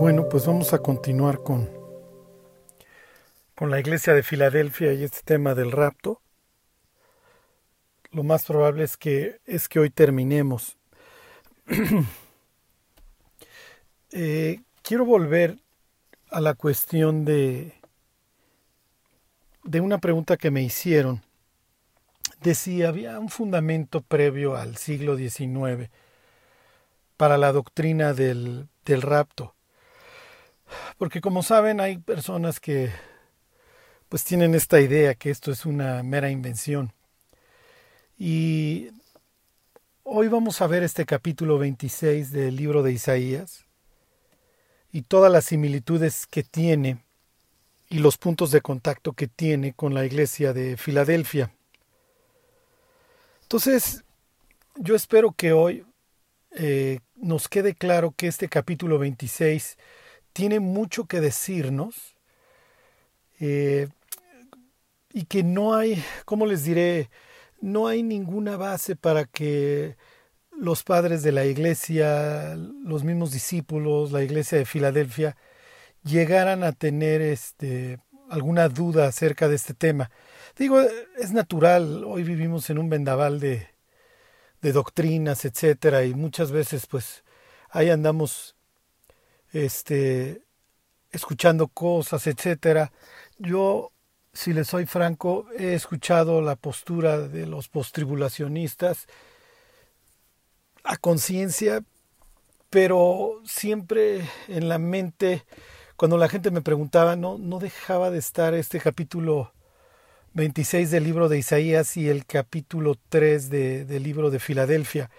Bueno, pues vamos a continuar con, con la iglesia de Filadelfia y este tema del rapto. Lo más probable es que, es que hoy terminemos. eh, quiero volver a la cuestión de, de una pregunta que me hicieron de si había un fundamento previo al siglo XIX para la doctrina del, del rapto. Porque como saben, hay personas que pues tienen esta idea que esto es una mera invención. Y hoy vamos a ver este capítulo 26 del libro de Isaías y todas las similitudes que tiene y los puntos de contacto que tiene con la iglesia de Filadelfia. Entonces, yo espero que hoy eh, nos quede claro que este capítulo 26 tiene mucho que decirnos eh, y que no hay, ¿cómo les diré? No hay ninguna base para que los padres de la iglesia, los mismos discípulos, la iglesia de Filadelfia, llegaran a tener este, alguna duda acerca de este tema. Digo, es natural, hoy vivimos en un vendaval de, de doctrinas, etcétera, y muchas veces pues ahí andamos este escuchando cosas, etcétera. Yo, si les soy franco, he escuchado la postura de los postribulacionistas a conciencia, pero siempre en la mente, cuando la gente me preguntaba, no, no dejaba de estar este capítulo 26 del libro de Isaías y el capítulo 3 de, del libro de Filadelfia.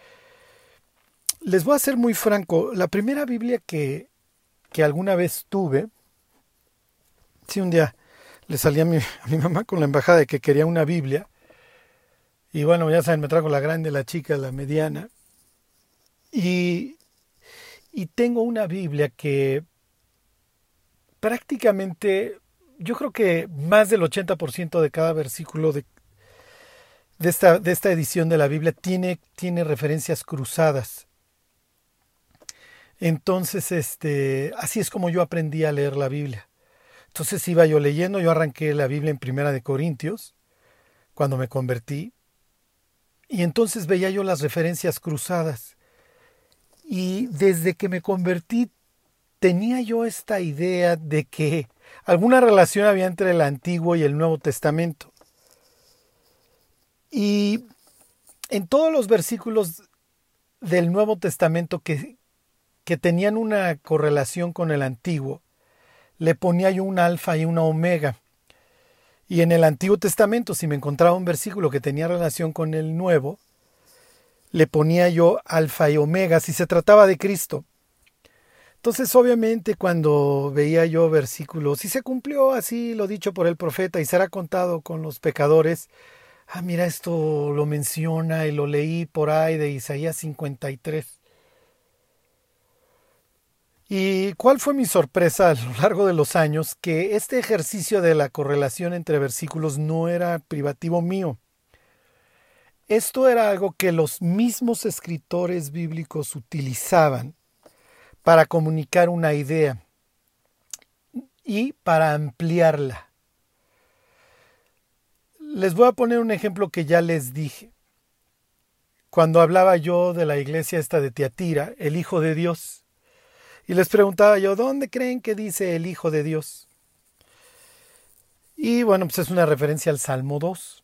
Les voy a ser muy franco, la primera Biblia que, que alguna vez tuve, sí, un día le salí a mi, a mi mamá con la embajada de que quería una Biblia, y bueno, ya saben, me trajo la grande, la chica, la mediana, y, y tengo una Biblia que prácticamente yo creo que más del 80% de cada versículo de, de, esta, de esta edición de la Biblia tiene, tiene referencias cruzadas. Entonces, este, así es como yo aprendí a leer la Biblia. Entonces iba yo leyendo, yo arranqué la Biblia en Primera de Corintios, cuando me convertí, y entonces veía yo las referencias cruzadas. Y desde que me convertí tenía yo esta idea de que alguna relación había entre el Antiguo y el Nuevo Testamento. Y en todos los versículos del Nuevo Testamento que, que tenían una correlación con el Antiguo, le ponía yo un alfa y una omega. Y en el Antiguo Testamento, si me encontraba un versículo que tenía relación con el Nuevo, le ponía yo alfa y omega si se trataba de Cristo. Entonces, obviamente, cuando veía yo versículos, y se cumplió así lo dicho por el profeta, y será contado con los pecadores, ah, mira, esto lo menciona y lo leí por ahí de Isaías 53. ¿Y cuál fue mi sorpresa a lo largo de los años? Que este ejercicio de la correlación entre versículos no era privativo mío. Esto era algo que los mismos escritores bíblicos utilizaban para comunicar una idea y para ampliarla. Les voy a poner un ejemplo que ya les dije. Cuando hablaba yo de la iglesia esta de Tiatira, el Hijo de Dios, y les preguntaba yo, ¿dónde creen que dice el Hijo de Dios? Y bueno, pues es una referencia al Salmo 2.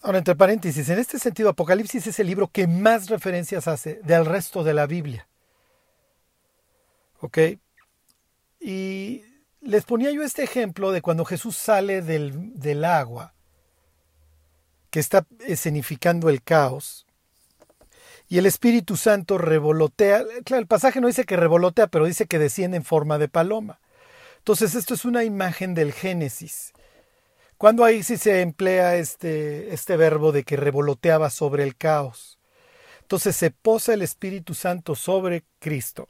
Ahora, entre paréntesis, en este sentido, Apocalipsis es el libro que más referencias hace del resto de la Biblia. ¿Ok? Y les ponía yo este ejemplo de cuando Jesús sale del, del agua, que está escenificando el caos, y el Espíritu Santo revolotea. Claro, el pasaje no dice que revolotea, pero dice que desciende en forma de paloma. Entonces, esto es una imagen del Génesis. Cuando ahí sí se emplea este, este verbo de que revoloteaba sobre el caos. Entonces se posa el Espíritu Santo sobre Cristo.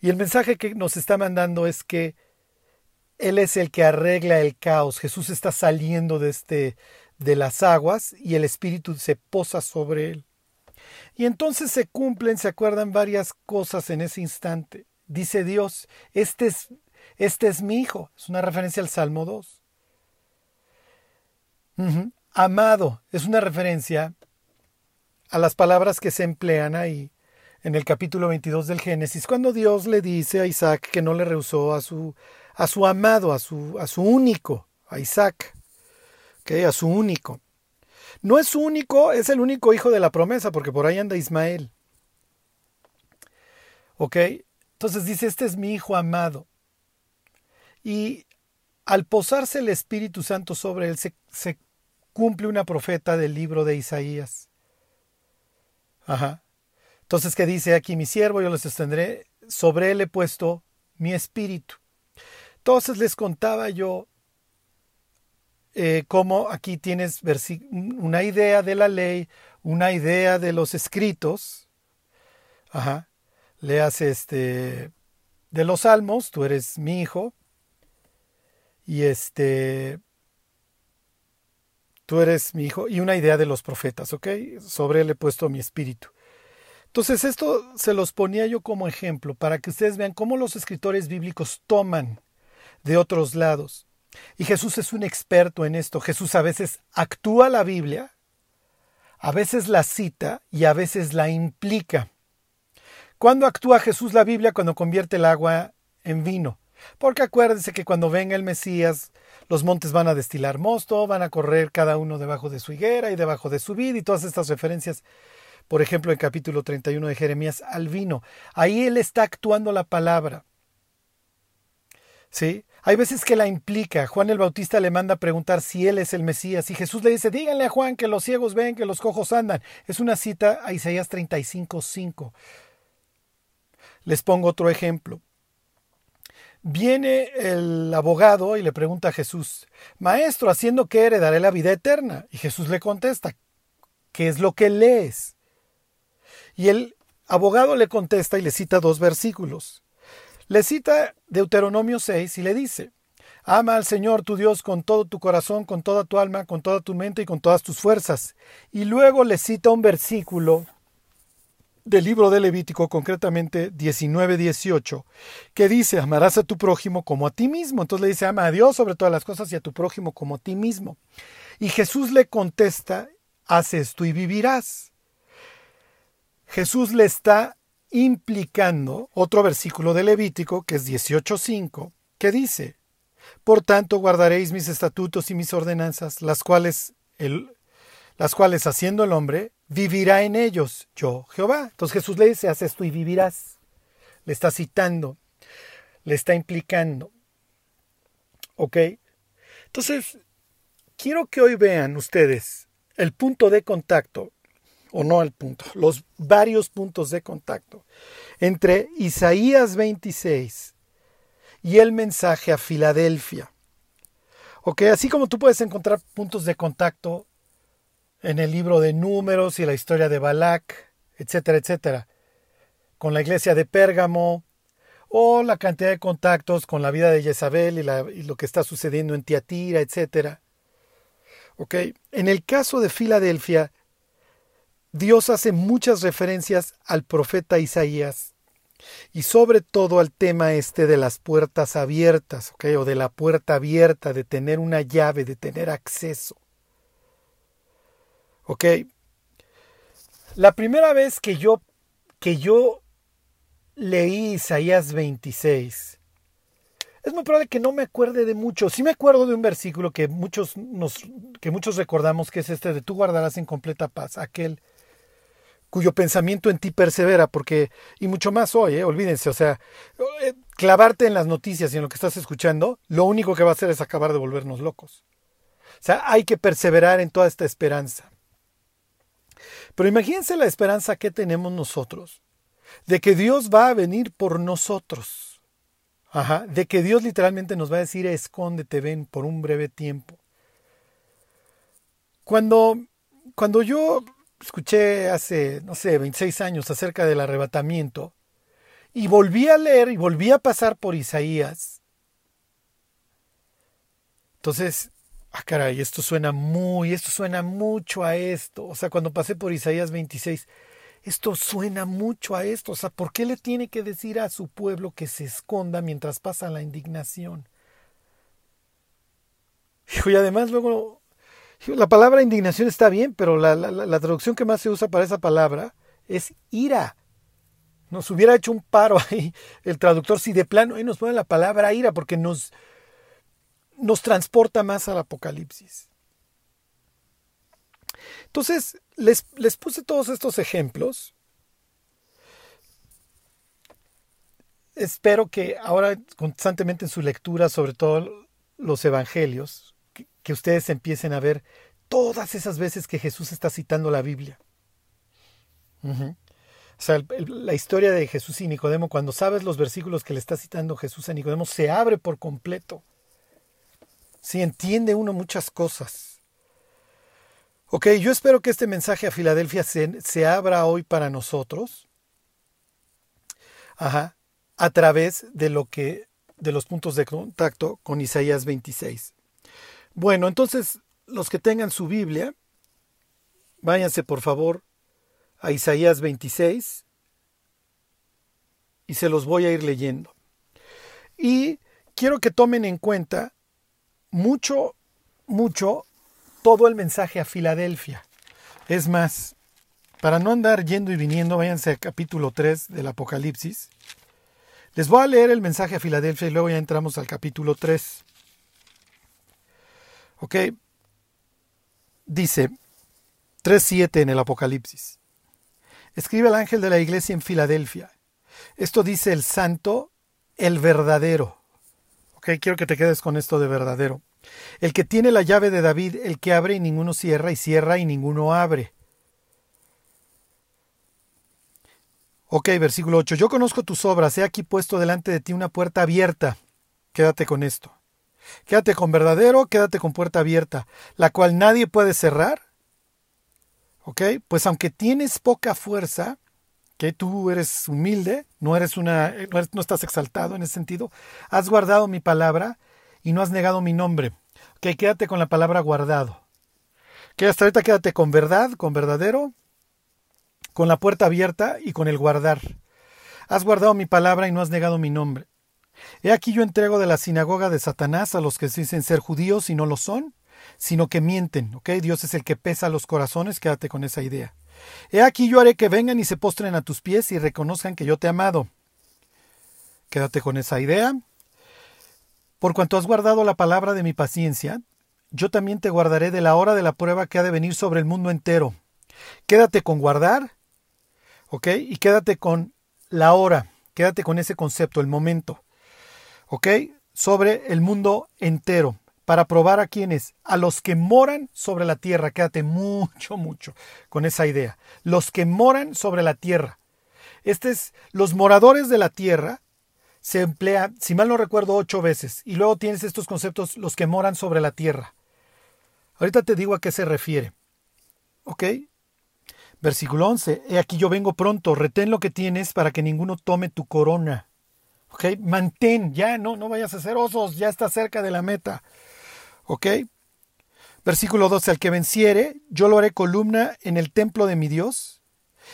Y el mensaje que nos está mandando es que Él es el que arregla el caos. Jesús está saliendo de, este, de las aguas y el Espíritu se posa sobre Él. Y entonces se cumplen, se acuerdan varias cosas en ese instante. dice Dios, este es, este es mi hijo. Es una referencia al Salmo 2. Amado es una referencia a las palabras que se emplean ahí en el capítulo 22 del Génesis, cuando Dios le dice a Isaac que no le rehusó a su, a su amado, a su, a su único, a Isaac, que a su único. No es único, es el único hijo de la promesa, porque por ahí anda Ismael. ¿Ok? Entonces dice, este es mi hijo amado. Y al posarse el Espíritu Santo sobre él, se, se cumple una profeta del libro de Isaías. Ajá. Entonces, ¿qué dice aquí mi siervo? Yo lo sostendré, sobre él he puesto mi espíritu. Entonces les contaba yo eh, cómo aquí tienes una idea de la ley, una idea de los escritos. Ajá. Leas este de los salmos, tú eres mi hijo. Y este tú eres mi hijo y una idea de los profetas, ¿ok? Sobre él he puesto mi espíritu. Entonces esto se los ponía yo como ejemplo para que ustedes vean cómo los escritores bíblicos toman de otros lados. Y Jesús es un experto en esto. Jesús a veces actúa la Biblia, a veces la cita y a veces la implica. ¿Cuándo actúa Jesús la Biblia? Cuando convierte el agua en vino. Porque acuérdense que cuando venga el Mesías, los montes van a destilar mosto, van a correr cada uno debajo de su higuera y debajo de su vid y todas estas referencias por ejemplo, en capítulo 31 de Jeremías, al vino. Ahí él está actuando la palabra. ¿Sí? Hay veces que la implica. Juan el Bautista le manda a preguntar si él es el Mesías y Jesús le dice, díganle a Juan que los ciegos ven, que los cojos andan. Es una cita a Isaías 35.5. Les pongo otro ejemplo. Viene el abogado y le pregunta a Jesús, Maestro, ¿haciendo qué heredaré la vida eterna? Y Jesús le contesta, ¿qué es lo que lees? Y el abogado le contesta y le cita dos versículos. Le cita Deuteronomio 6 y le dice, Ama al Señor tu Dios con todo tu corazón, con toda tu alma, con toda tu mente y con todas tus fuerzas. Y luego le cita un versículo del libro de Levítico, concretamente 19-18, que dice, amarás a tu prójimo como a ti mismo. Entonces le dice, ama a Dios sobre todas las cosas y a tu prójimo como a ti mismo. Y Jesús le contesta, haz esto y vivirás. Jesús le está implicando otro versículo de Levítico, que es 18.5, que dice, Por tanto guardaréis mis estatutos y mis ordenanzas, las cuales, el, las cuales haciendo el hombre, vivirá en ellos, yo Jehová. Entonces Jesús le dice, haz esto y vivirás. Le está citando, le está implicando. ¿Ok? Entonces, quiero que hoy vean ustedes el punto de contacto o no al punto, los varios puntos de contacto entre Isaías 26 y el mensaje a Filadelfia. Ok, así como tú puedes encontrar puntos de contacto en el libro de números y la historia de Balac, etcétera, etcétera, con la iglesia de Pérgamo, o la cantidad de contactos con la vida de Jezabel y, y lo que está sucediendo en Tiatira, etcétera. Ok, en el caso de Filadelfia, Dios hace muchas referencias al profeta Isaías y sobre todo al tema este de las puertas abiertas, o de la puerta abierta, de tener una llave, de tener acceso. ¿Ok? La primera vez que yo, que yo leí Isaías 26, es muy probable que no me acuerde de mucho. Sí me acuerdo de un versículo que muchos, nos, que muchos recordamos, que es este de tú guardarás en completa paz, aquel cuyo pensamiento en ti persevera, porque, y mucho más hoy, ¿eh? olvídense, o sea, eh, clavarte en las noticias y en lo que estás escuchando, lo único que va a hacer es acabar de volvernos locos. O sea, hay que perseverar en toda esta esperanza. Pero imagínense la esperanza que tenemos nosotros, de que Dios va a venir por nosotros. Ajá, de que Dios literalmente nos va a decir, escóndete, ven por un breve tiempo. Cuando, cuando yo escuché hace, no sé, 26 años acerca del arrebatamiento y volví a leer y volví a pasar por Isaías. Entonces, ah, caray, esto suena muy, esto suena mucho a esto. O sea, cuando pasé por Isaías 26, esto suena mucho a esto. O sea, ¿por qué le tiene que decir a su pueblo que se esconda mientras pasa la indignación? Y además luego, la palabra indignación está bien, pero la, traducción que más se usa para esa palabra es ira. Nos hubiera hecho un paro ahí el traductor si de plano ahí nos pone la palabra ira porque nos, nos transporta más al Apocalipsis. Entonces, les, les puse todos estos ejemplos. Espero que ahora constantemente en su lectura, sobre todo los evangelios, que, ustedes empiecen a ver todas esas veces que Jesús está citando la Biblia. O sea, la historia de Jesús y Nicodemo, cuando sabes los versículos que le está citando Jesús a Nicodemo, se abre por completo. Si entiende uno muchas cosas. Ok, yo espero que este mensaje a Filadelfia se, se abra hoy para nosotros. Ajá, a través de lo que de los puntos de contacto con Isaías 26. Bueno, entonces los que tengan su Biblia, váyanse por favor a Isaías 26 y se los voy a ir leyendo. Y quiero que tomen en cuenta mucho, mucho todo el mensaje a Filadelfia. Es más, para no andar yendo y viniendo, váyanse al capítulo 3 del Apocalipsis. Les voy a leer el mensaje a Filadelfia y luego ya entramos al capítulo 3. ¿Ok? Dice 3.7 en el Apocalipsis. Escribe el ángel de la iglesia en Filadelfia. Esto dice el santo, el verdadero. ¿Ok? Quiero que te quedes con esto de verdadero. El que tiene la llave de David, el que abre y ninguno cierra, y cierra y ninguno abre. Ok, versículo 8. Yo conozco tus obras, he aquí puesto delante de ti una puerta abierta. Quédate con esto. Quédate con verdadero, quédate con puerta abierta, la cual nadie puede cerrar. ¿Ok? Pues aunque tienes poca fuerza, que tú eres humilde, no eres una, no, estás exaltado en ese sentido, has guardado mi palabra y no has negado mi nombre. Ok, quédate con la palabra guardado. Que hasta ahorita quédate con verdad, con verdadero, con la puerta abierta y con el guardar. Has guardado mi palabra y no has negado mi nombre. He aquí yo entrego de la sinagoga de Satanás a los que dicen ser judíos y no lo son, sino que mienten. ¿ok? Dios es el que pesa los corazones, quédate con esa idea. He aquí yo haré que vengan y se postren a tus pies y reconozcan que yo te he amado. Quédate con esa idea. Por cuanto has guardado la palabra de mi paciencia, yo también te guardaré de la hora de la prueba que ha de venir sobre el mundo entero. Quédate con guardar, ¿ok? Y quédate con la hora, quédate con ese concepto, el momento. ¿Ok? Sobre el mundo entero, para probar a quienes, a los que moran sobre la tierra. Quédate mucho, mucho con esa idea. Los que moran sobre la tierra. Este es, los moradores de la tierra se emplea, si mal no recuerdo, ocho veces. Y luego tienes estos conceptos, los que moran sobre la tierra. Ahorita te digo a qué se refiere. ¿Ok? Versículo 11. He aquí yo vengo pronto, retén lo que tienes para que ninguno tome tu corona. Mantén, ya no, no vayas a hacer osos, ya está cerca de la meta. ¿Ok? Versículo 12, al que venciere, yo lo haré columna en el templo de mi Dios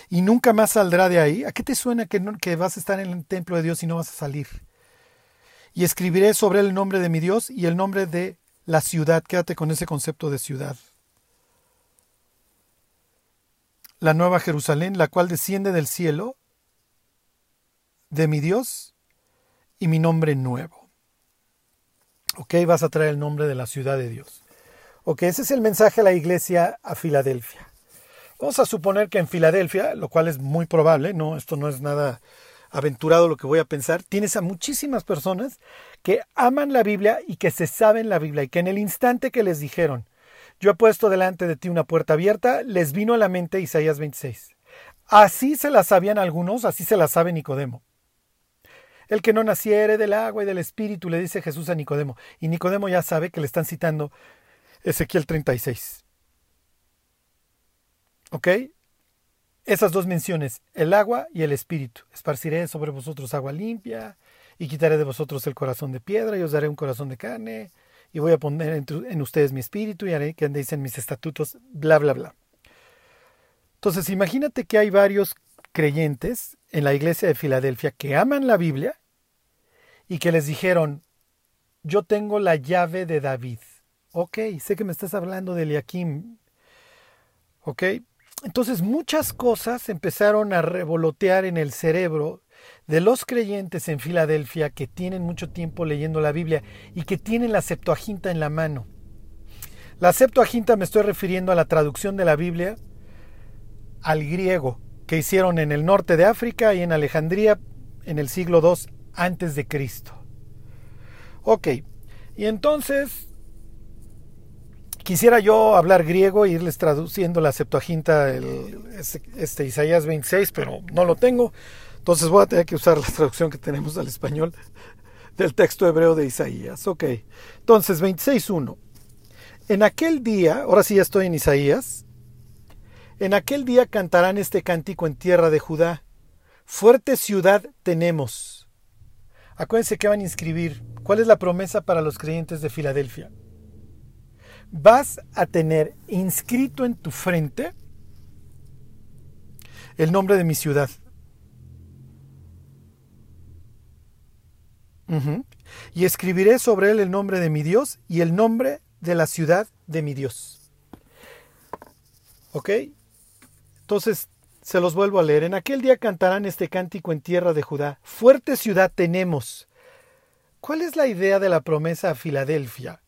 y nunca más saldrá de ahí. ¿A qué te suena que, que vas a estar en el templo de Dios y no vas a salir? Y escribiré sobre él el nombre de mi Dios y el nombre de la ciudad. Quédate con ese concepto de ciudad. La nueva Jerusalén, la cual desciende del cielo de mi Dios y mi nombre nuevo. Ok, vas a traer el nombre de la ciudad de Dios. Ok, ese es el mensaje a la iglesia a Filadelfia. Vamos a suponer que en Filadelfia, lo cual es muy probable, no, esto no es nada aventurado lo que voy a pensar, tienes a muchísimas personas que aman la Biblia y que se saben la Biblia y que en el instante que les dijeron, yo he puesto delante de ti una puerta abierta, les vino a la mente Isaías 26. Así se la sabían algunos, así se la sabe Nicodemo. El que no naciere del agua y del espíritu, le dice Jesús a Nicodemo. Y Nicodemo ya sabe que le están citando Ezequiel 36. ¿Ok? Esas dos menciones, el agua y el espíritu. Esparciré sobre vosotros agua limpia y quitaré de vosotros el corazón de piedra y os daré un corazón de carne y voy a poner en, ustedes mi espíritu y haré que andéis en mis estatutos, bla, bla, bla. Entonces, imagínate que hay varios creyentes en la iglesia de Filadelfia que aman la Biblia y que les dijeron, yo tengo la llave de David. Ok, sé que me estás hablando de Eliakim. Ok, entonces muchas cosas empezaron a revolotear en el cerebro de los creyentes en Filadelfia que tienen mucho tiempo leyendo la Biblia y que tienen la Septuaginta en la mano. La Septuaginta me estoy refiriendo a la traducción de la Biblia al griego que hicieron en el norte de África y en Alejandría en el siglo II antes de Cristo. Ok, y entonces quisiera yo hablar griego e irles traduciendo la Septuaginta, el, este Isaías 26, pero no lo tengo. Entonces voy a tener que usar la traducción que tenemos al español del texto hebreo de Isaías. Ok, entonces 26.1. En aquel día, ahora sí ya estoy en Isaías, en aquel día cantarán este cántico en tierra de Judá. Fuerte ciudad tenemos. Acuérdense que van a inscribir. ¿Cuál es la promesa para los creyentes de Filadelfia? Vas a tener inscrito en tu frente el nombre de mi ciudad. Y escribiré sobre él el nombre de mi Dios y el nombre de la ciudad de mi Dios. ¿Ok? Entonces, se los vuelvo a leer. En aquel día cantarán este cántico en tierra de Judá. Fuerte ciudad tenemos. ¿Cuál es la idea de la promesa a Filadelfia?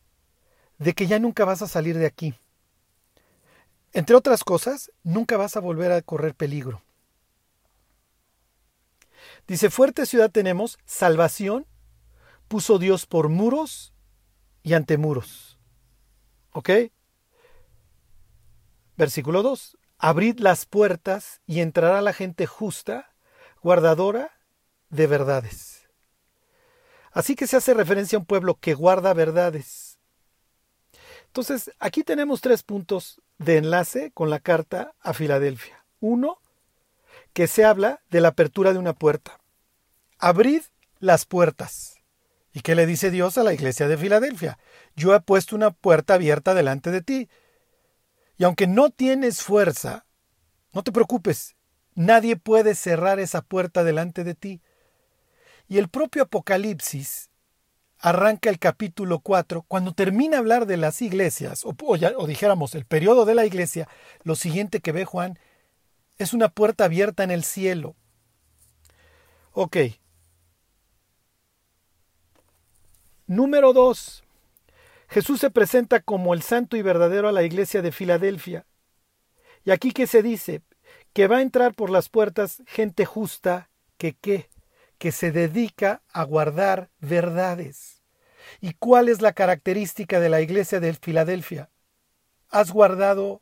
De que ya nunca vas a salir de aquí. Entre otras cosas, nunca vas a volver a correr peligro. Dice, fuerte ciudad tenemos, salvación puso Dios por muros y ante muros. ¿Ok? Versículo 2. Abrid las puertas y entrará la gente justa, guardadora de verdades. Así que se hace referencia a un pueblo que guarda verdades. Entonces, aquí tenemos tres puntos de enlace con la carta a Filadelfia. Uno, que se habla de la apertura de una puerta. Abrid las puertas. ¿Y qué le dice Dios a la iglesia de Filadelfia? Yo he puesto una puerta abierta delante de ti. Y aunque no tienes fuerza, no te preocupes, nadie puede cerrar esa puerta delante de ti. Y el propio Apocalipsis arranca el capítulo 4, cuando termina hablar de las iglesias, o, o dijéramos el periodo de la iglesia, lo siguiente que ve Juan es una puerta abierta en el cielo. Ok, Número 2. Jesús se presenta como el santo y verdadero a la iglesia de Filadelfia. Y aquí que se dice que va a entrar por las puertas gente justa que qué, que se dedica a guardar verdades. ¿Y cuál es la característica de la iglesia de Filadelfia? Has guardado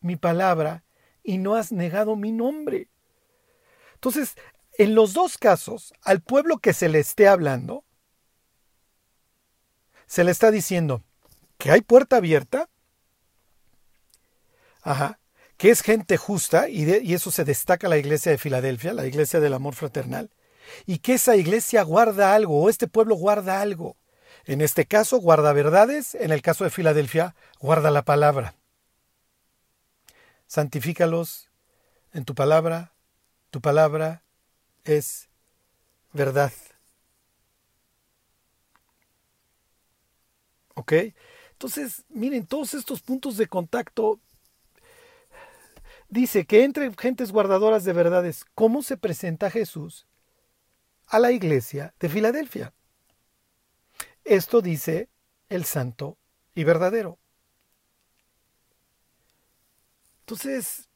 mi palabra y no has negado mi nombre. Entonces, en los dos casos, al pueblo que se le esté hablando, se le está diciendo que hay puerta abierta, que es gente justa, y, y eso se destaca la iglesia de Filadelfia, la iglesia del amor fraternal, y que esa iglesia guarda algo, o este pueblo guarda algo. En este caso, guarda verdades, en el caso de Filadelfia, guarda la palabra. Santifícalos en tu palabra, tu palabra es verdad. Entonces, miren, todos estos puntos de contacto dice que entre gentes guardadoras de verdades, ¿cómo se presenta Jesús a la iglesia de Filadelfia? Esto dice el santo y verdadero. Entonces,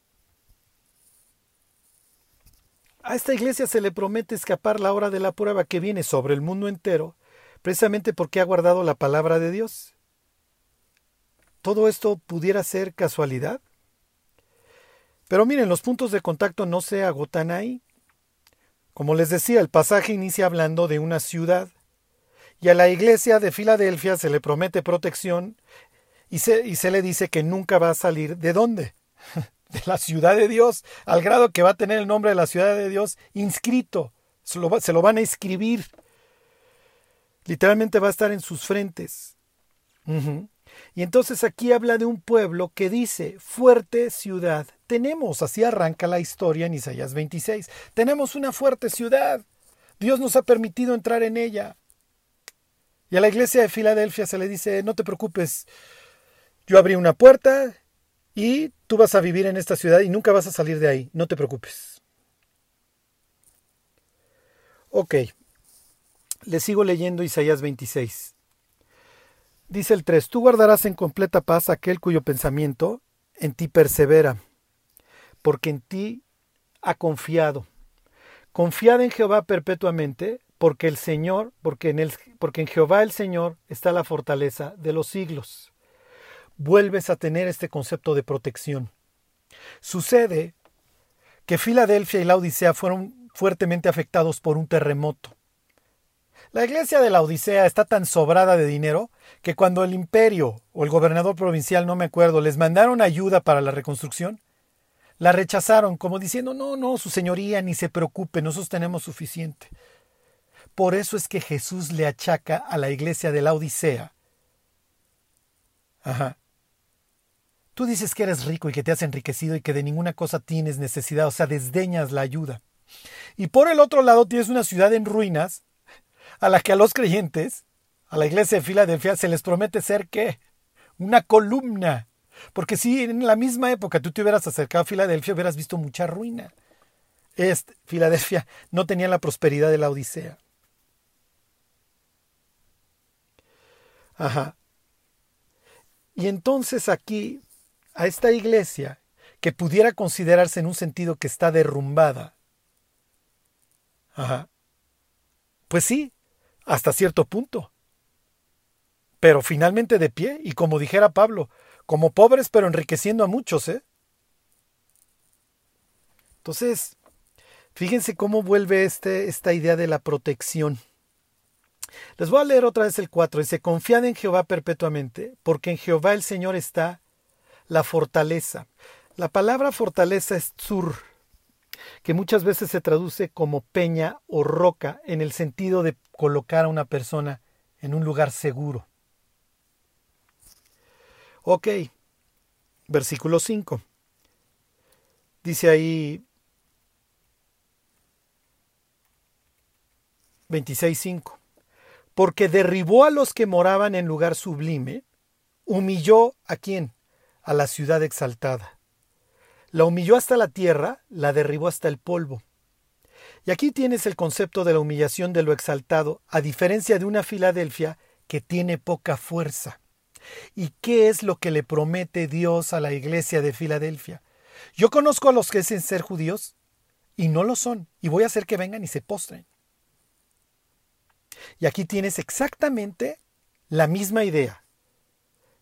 a esta iglesia se le promete escapar la hora de la prueba que viene sobre el mundo entero precisamente porque ha guardado la palabra de Dios. ¿Todo esto pudiera ser casualidad? Pero miren, los puntos de contacto no se agotan ahí. Como les decía, el pasaje inicia hablando de una ciudad, y a la iglesia de Filadelfia se le promete protección y se, y le dice que nunca va a salir de dónde? De la ciudad de Dios, al grado que va a tener el nombre de la ciudad de Dios inscrito. Se lo, se lo van a escribir Literalmente va a estar en sus frentes. Y entonces aquí habla de un pueblo que dice, fuerte ciudad tenemos, así arranca la historia en Isaías 26. Tenemos una fuerte ciudad. Dios nos ha permitido entrar en ella. Y a la iglesia de Filadelfia se le dice, no te preocupes, yo abrí una puerta y tú vas a vivir en esta ciudad y nunca vas a salir de ahí, no te preocupes. Ok, le sigo leyendo Isaías 26. Dice el 3, tú guardarás en completa paz aquel cuyo pensamiento en ti persevera, porque en ti ha confiado. Confiad en Jehová perpetuamente, porque el Señor, porque en, el, porque en Jehová el Señor está la fortaleza de los siglos. Vuelves a tener este concepto de protección. Sucede que Filadelfia y la Odisea fueron fuertemente afectados por un terremoto. La iglesia de la Odisea está tan sobrada de dinero que cuando el imperio o el gobernador provincial, no me acuerdo, les mandaron ayuda para la reconstrucción, la rechazaron como diciendo, no, no, su señoría, ni se preocupe, nosotros tenemos suficiente. Por eso es que Jesús le achaca a la iglesia de la Odisea. Ajá. Tú dices que eres rico y que te has enriquecido y que de ninguna cosa tienes necesidad, o sea, desdeñas la ayuda. Y por el otro lado tienes una ciudad en ruinas a la que a los creyentes, a la iglesia de Filadelfia, se les promete ser qué? Una columna. Porque si en la misma época tú te hubieras acercado a Filadelfia, hubieras visto mucha ruina. Este, Filadelfia no tenía la prosperidad de la Odisea. Ajá. Y entonces aquí, a esta iglesia, que pudiera considerarse en un sentido que está derrumbada, ajá, pues sí, hasta cierto punto. Pero finalmente de pie, y como dijera Pablo, como pobres pero enriqueciendo a muchos, ¿eh? Entonces, fíjense cómo vuelve este, esta idea de la protección. Les voy a leer otra vez el 4. Dice, confiad en Jehová perpetuamente, porque en Jehová el Señor está la fortaleza. La palabra fortaleza es zur, que muchas veces se traduce como peña o roca en el sentido de colocar a una persona en un lugar seguro. Ok, versículo 5. Dice ahí 26.5. Porque derribó a los que moraban en lugar sublime, humilló a quién? A la ciudad exaltada. La humilló hasta la tierra, la derribó hasta el polvo. Y aquí tienes el concepto de la humillación de lo exaltado, a diferencia de una Filadelfia que tiene poca fuerza. ¿Y qué es lo que le promete Dios a la iglesia de Filadelfia? Yo conozco a los que dicen ser judíos y no lo son, y voy a hacer que vengan y se postren. Y aquí tienes exactamente la misma idea.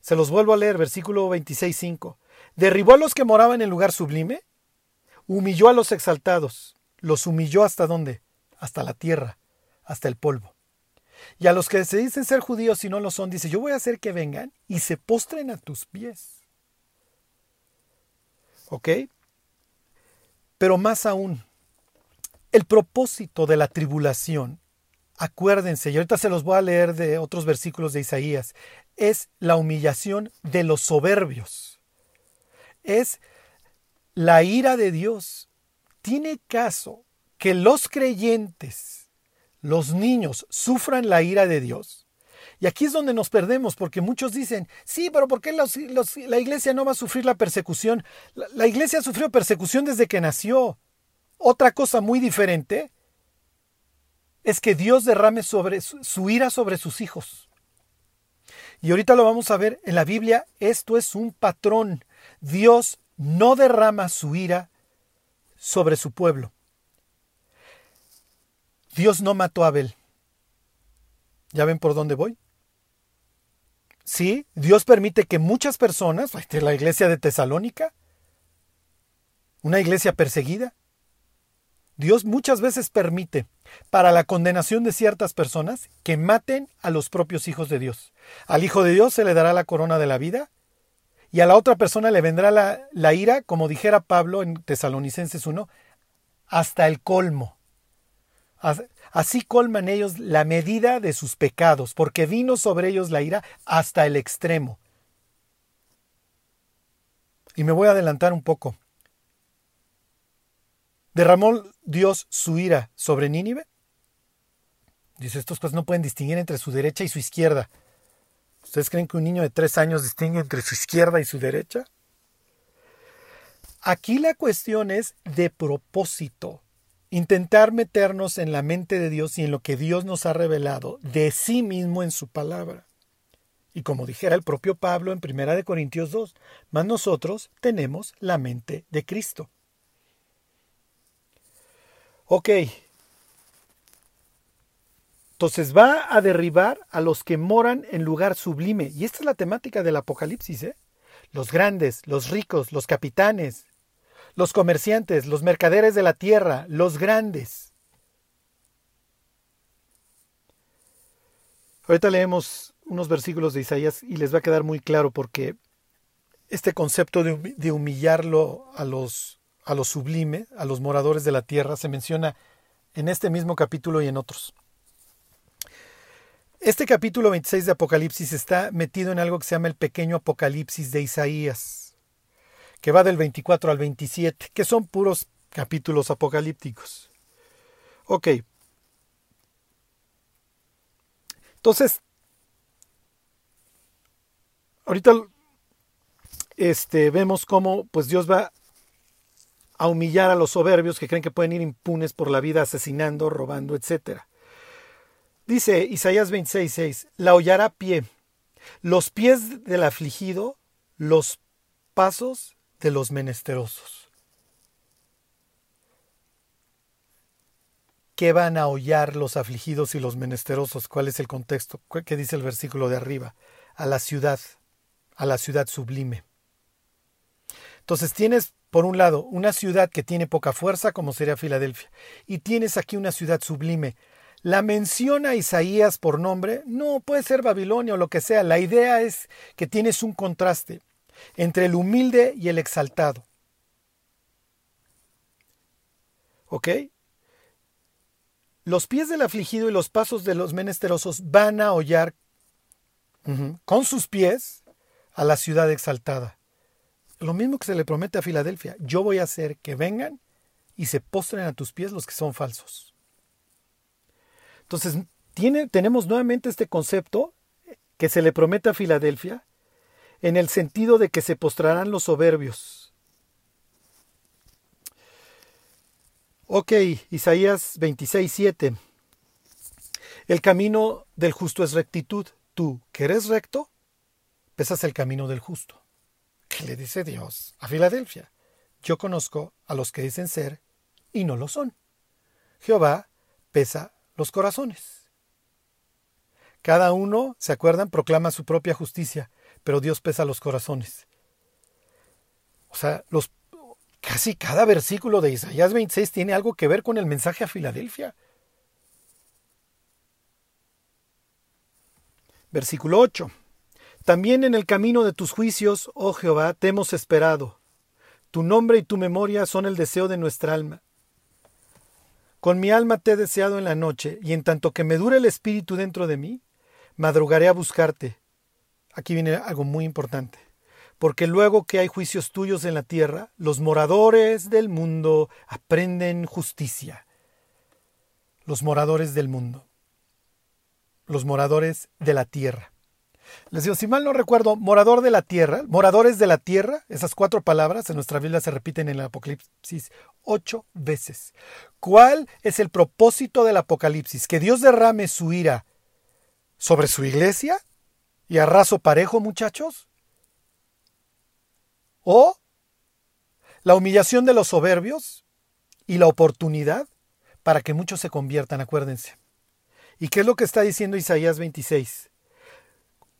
Se los vuelvo a leer, versículo 26.5. Derribó a los que moraban en el lugar sublime, humilló a los exaltados, los humilló hasta dónde? Hasta la tierra, hasta el polvo. Y a los que se dicen ser judíos y no lo son, dice, yo voy a hacer que vengan y se postren a tus pies. ¿Ok? Pero más aún, el propósito de la tribulación, acuérdense, y ahorita se los voy a leer de otros versículos de Isaías, es la humillación de los soberbios es la ira de Dios. Tiene caso que los creyentes, los niños, sufran la ira de Dios. Y aquí es donde nos perdemos, porque muchos dicen, sí, pero ¿por qué la iglesia no va a sufrir la persecución? La, la iglesia sufrió persecución desde que nació. Otra cosa muy diferente es que Dios derrame sobre su ira sobre sus hijos. Y ahorita lo vamos a ver en la Biblia, esto es un patrón. Dios no derrama su ira sobre su pueblo. Dios no mató a Abel. ¿Ya ven por dónde voy? Sí, Dios permite que muchas personas, la iglesia de Tesalónica, una iglesia perseguida, Dios muchas veces permite para la condenación de ciertas personas que maten a los propios hijos de Dios. Al Hijo de Dios se le dará la corona de la vida y a la otra persona le vendrá la, ira, como dijera Pablo en Tesalonicenses 1, hasta el colmo. Así colman ellos la medida de sus pecados, porque vino sobre ellos la ira hasta el extremo. Y me voy a adelantar un poco. ¿Derramó Dios su ira sobre Nínive? Dice, estos pues no pueden distinguir entre su derecha y su izquierda. ¿Ustedes creen que un niño de tres años distingue entre su izquierda y su derecha? Aquí la cuestión es de propósito. Intentar meternos en la mente de Dios y en lo que Dios nos ha revelado de sí mismo en su palabra. Y como dijera el propio Pablo en 1 Corintios 2, más nosotros tenemos la mente de Cristo. Ok. Entonces va a derribar a los que moran en lugar sublime. Y esta es la temática del Apocalipsis. ¿eh? Los grandes, los ricos, los capitanes, los comerciantes, los mercaderes de la tierra, los grandes. Ahorita leemos unos versículos de Isaías y les va a quedar muy claro porque este concepto de humillarlo a los, a lo sublime, a los moradores de la tierra, se menciona en este mismo capítulo y en otros. Este capítulo 26 de Apocalipsis está metido en algo que se llama el pequeño Apocalipsis de Isaías que va del 24 al 27, que son puros capítulos apocalípticos. Ok. Entonces, ahorita este, vemos cómo pues Dios va a humillar a los soberbios que creen que pueden ir impunes por la vida asesinando, robando, etc. Dice Isaías 26:6, la hollará pie, los pies del afligido, los pasos de los menesterosos. ¿Qué van a hollar los afligidos y los menesterosos? ¿Cuál es el contexto? ¿Qué dice el versículo de arriba? A la ciudad, a la ciudad sublime. Entonces tienes, por un lado, una ciudad que tiene poca fuerza, como sería Filadelfia, y tienes aquí una ciudad sublime. La menciona Isaías por nombre, no puede ser Babilonia o lo que sea. La idea es que tienes un contraste entre el humilde y el exaltado. ¿Ok? Los pies del afligido y los pasos de los menesterosos van a hollar con sus pies a la ciudad exaltada. Lo mismo que se le promete a Filadelfia. Yo voy a hacer que vengan y se postren a tus pies los que son falsos. Entonces, tenemos nuevamente este concepto que se le promete a Filadelfia en el sentido de que se postrarán los soberbios. Ok, Isaías 26, 7. El camino del justo es rectitud. Tú, que eres recto, pesas el camino del justo. ¿Qué le dice Dios a Filadelfia? Yo conozco a los que dicen ser y no lo son. Jehová pesa los corazones. Cada uno, ¿se acuerdan?, proclama su propia justicia pero Dios pesa los corazones. O sea, los, casi cada versículo de Isaías 26 tiene algo que ver con el mensaje a Filadelfia. Versículo 8. También en el camino de tus juicios, oh Jehová, te hemos esperado. Tu nombre y tu memoria son el deseo de nuestra alma. Con mi alma te he deseado en la noche, y en tanto que me dure el espíritu dentro de mí, madrugaré a buscarte. Aquí viene algo muy importante. Porque luego que hay juicios tuyos en la tierra, los moradores del mundo aprenden justicia. Los moradores del mundo. Los moradores de la tierra. Les digo, si mal no recuerdo, morador de la tierra, moradores de la tierra, esas cuatro palabras en nuestra Biblia se repiten en el Apocalipsis ocho veces. ¿Cuál es el propósito del Apocalipsis? ¿Que Dios derrame su ira sobre su iglesia? y arraso parejo, muchachos? ¿O la humillación de los soberbios y la oportunidad para que muchos se conviertan, acuérdense? ¿Y qué es lo que está diciendo Isaías 26?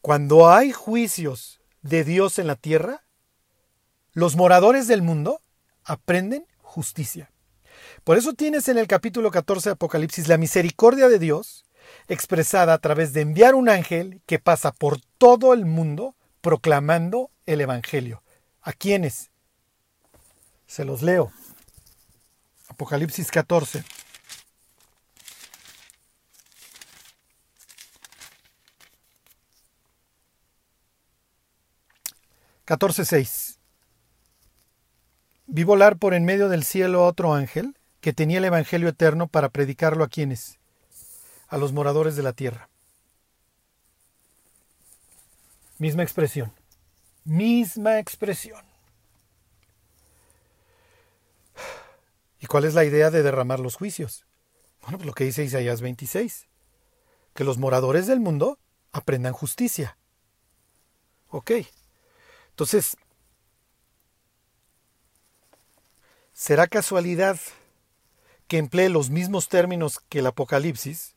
Cuando hay juicios de Dios en la tierra, los moradores del mundo aprenden justicia. Por eso tienes en el capítulo 14 de Apocalipsis la misericordia de Dios expresada a través de enviar un ángel que pasa por todo el mundo proclamando el Evangelio. ¿A quiénes? Se los leo. Apocalipsis 14. Catorce Vi volar por en medio del cielo a otro ángel, que tenía el Evangelio eterno para predicarlo a quienes? A los moradores de la tierra. Misma expresión. Misma expresión. ¿Y cuál es la idea de derramar los juicios? Bueno, pues lo que dice Isaías 26. Que los moradores del mundo aprendan justicia. Ok. Entonces, ¿será casualidad que emplee los mismos términos que el Apocalipsis?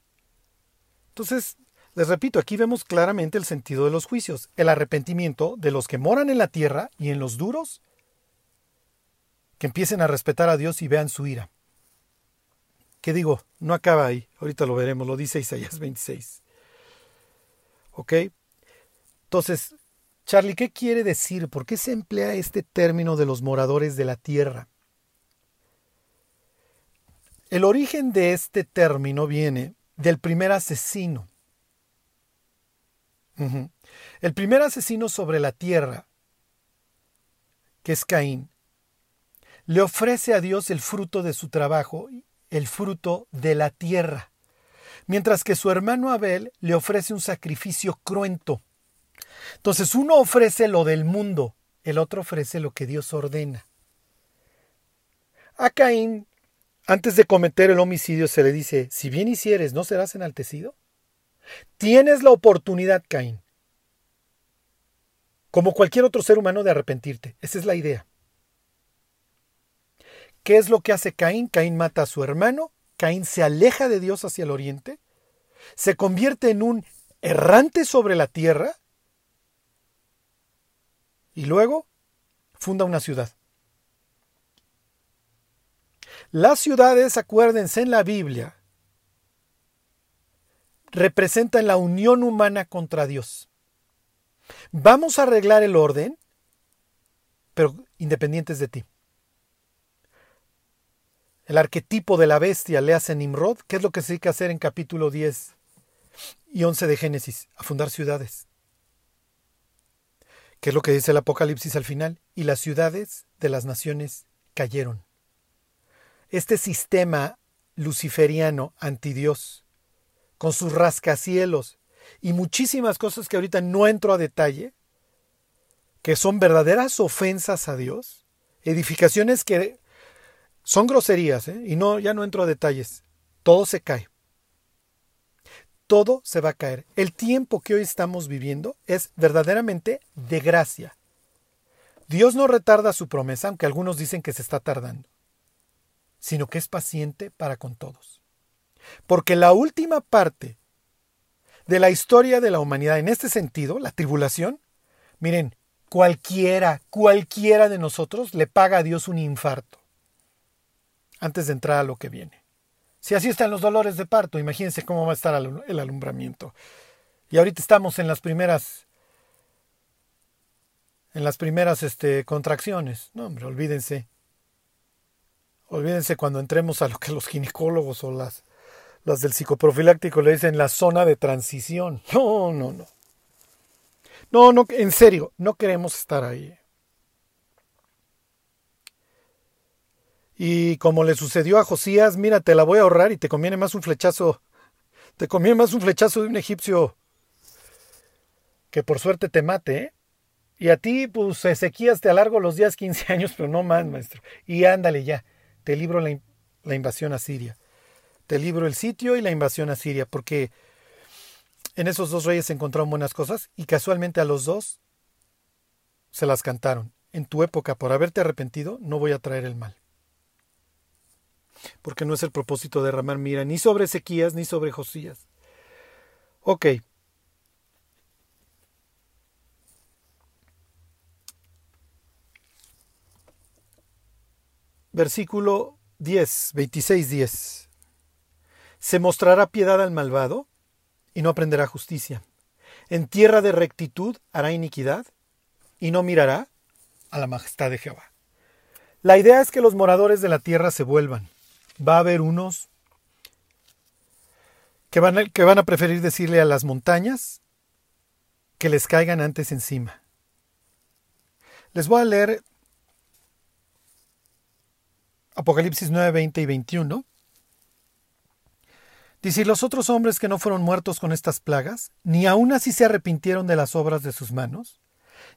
Entonces, les repito, aquí vemos claramente el sentido de los juicios, el arrepentimiento de los que moran en la tierra y en los duros, que empiecen a respetar a Dios y vean su ira. ¿Qué digo? No acaba ahí, ahorita lo veremos, lo dice Isaías 26. ¿Ok? Entonces, Charlie, ¿qué quiere decir? ¿Por qué se emplea este término de los moradores de la tierra? El origen de este término viene del primer asesino. El primer asesino sobre la tierra, que es Caín, le ofrece a Dios el fruto de su trabajo, el fruto de la tierra, mientras que su hermano Abel le ofrece un sacrificio cruento. Entonces uno ofrece lo del mundo, el otro ofrece lo que Dios ordena. A Caín, antes de cometer el homicidio, se le dice, si bien hicieres, ¿no serás enaltecido? Tienes la oportunidad, Caín, como cualquier otro ser humano, de arrepentirte. Esa es la idea. ¿Qué es lo que hace Caín? Caín mata a su hermano, Caín se aleja de Dios hacia el oriente, se convierte en un errante sobre la tierra y luego funda una ciudad. Las ciudades, acuérdense en la Biblia, representan la unión humana contra Dios. Vamos a arreglar el orden, pero independientes de ti. El arquetipo de la bestia le hace Nimrod. ¿Qué es lo que se hay que hacer en capítulo 10 y 11 de Génesis? A fundar ciudades. ¿Qué es lo que dice el Apocalipsis al final? Y las ciudades de las naciones cayeron. Este sistema luciferiano anti Dios, con sus rascacielos y muchísimas cosas que ahorita no entro a detalle, que son verdaderas ofensas a Dios, edificaciones que son groserías, ¿eh? y no, ya no entro a detalles. Todo se cae. Todo se va a caer. El tiempo que hoy estamos viviendo es verdaderamente de gracia. Dios no retarda su promesa, aunque algunos dicen que se está tardando, sino que es paciente para con todos. Porque la última parte de la historia de la humanidad en este sentido, la tribulación, miren, cualquiera, cualquiera de nosotros le paga a Dios un infarto antes de entrar a lo que viene. Si así están los dolores de parto, imagínense cómo va a estar el alumbramiento. Y ahorita estamos en las primeras en las primeras este, contracciones. No, hombre, olvídense. Olvídense cuando entremos a lo que los ginecólogos o las, las del psicoprofiláctico le dicen la zona de transición. No, no, no. No, no, en serio, no queremos estar ahí. Y como le sucedió a Josías, mira, te la voy a ahorrar y te conviene más un flechazo. Te conviene más un flechazo de un egipcio que por suerte te mate, ¿eh? Y a ti, pues, Ezequías, te alargo los días 15 años, pero no más, maestro. Y ándale ya, te libro la, la invasión a Siria. Te libro el sitio y la invasión a Siria, porque en esos dos reyes se encontraron buenas cosas y casualmente a los dos se las cantaron. En tu época, por haberte arrepentido, no voy a traer el mal porque no es el propósito de derramar mira ni sobre Ezequías ni sobre Josías. Ok. Versículo 10, 26, 10. Se mostrará piedad al malvado y no aprenderá justicia. En tierra de rectitud hará iniquidad y no mirará a la majestad de Jehová. La idea es que los moradores de la tierra se vuelvan va a haber unos que van, a, que van a preferir decirle a las montañas que les caigan antes encima. Les voy a leer Apocalipsis 9, 20 y 21. Dice, y los otros hombres que no fueron muertos con estas plagas, ni aun así se arrepintieron de las obras de sus manos,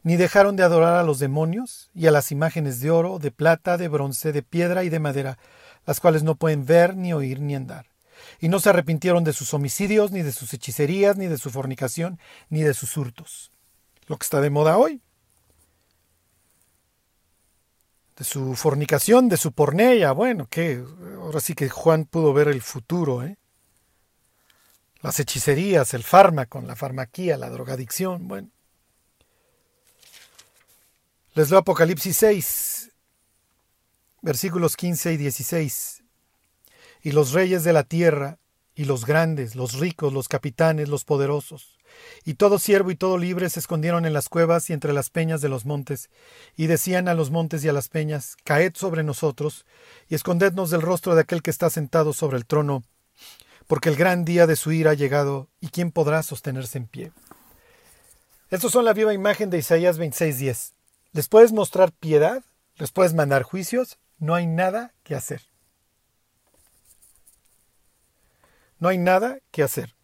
ni dejaron de adorar a los demonios y a las imágenes de oro, de plata, de bronce, de piedra y de madera, las cuales no pueden ver, ni oír, ni andar. Y no se arrepintieron de sus homicidios, ni de sus hechicerías, ni de su fornicación, ni de sus hurtos. Lo que está de moda hoy. De su fornicación, de su pornea. Bueno, que ahora sí que Juan pudo ver el futuro, ¿eh? las hechicerías, el fármaco, la farmaquía, la drogadicción. Bueno. Les leo Apocalipsis 6, versículos 15 y 16. Y los reyes de la tierra, y los grandes, los ricos, los capitanes, los poderosos, y todo siervo y todo libre se escondieron en las cuevas y entre las peñas de los montes, y decían a los montes y a las peñas, Caed sobre nosotros, y escondednos del rostro de aquel que está sentado sobre el trono, porque el gran día de su ira ha llegado, y quién podrá sostenerse en pie. Estos son la viva imagen de Isaías 26:10. Les puedes mostrar piedad, les puedes mandar juicios, no hay nada que hacer. No hay nada que hacer.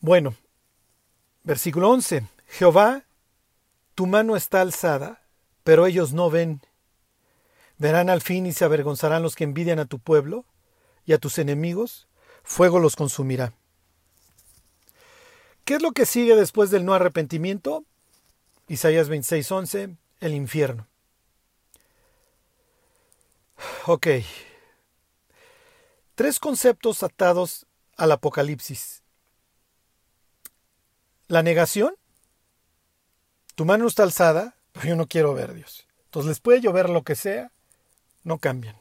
Bueno, versículo 11. Jehová, tu mano está alzada, pero ellos no ven. Verán al fin y se avergonzarán los que envidian a tu pueblo, y a tus enemigos, fuego los consumirá. ¿Qué es lo que sigue después del no arrepentimiento? Isaías 26:11, el infierno. Ok. Tres conceptos atados al Apocalipsis. La negación. Tu mano está alzada, pero yo no quiero ver Dios. Entonces les puede llover lo que sea, no cambian.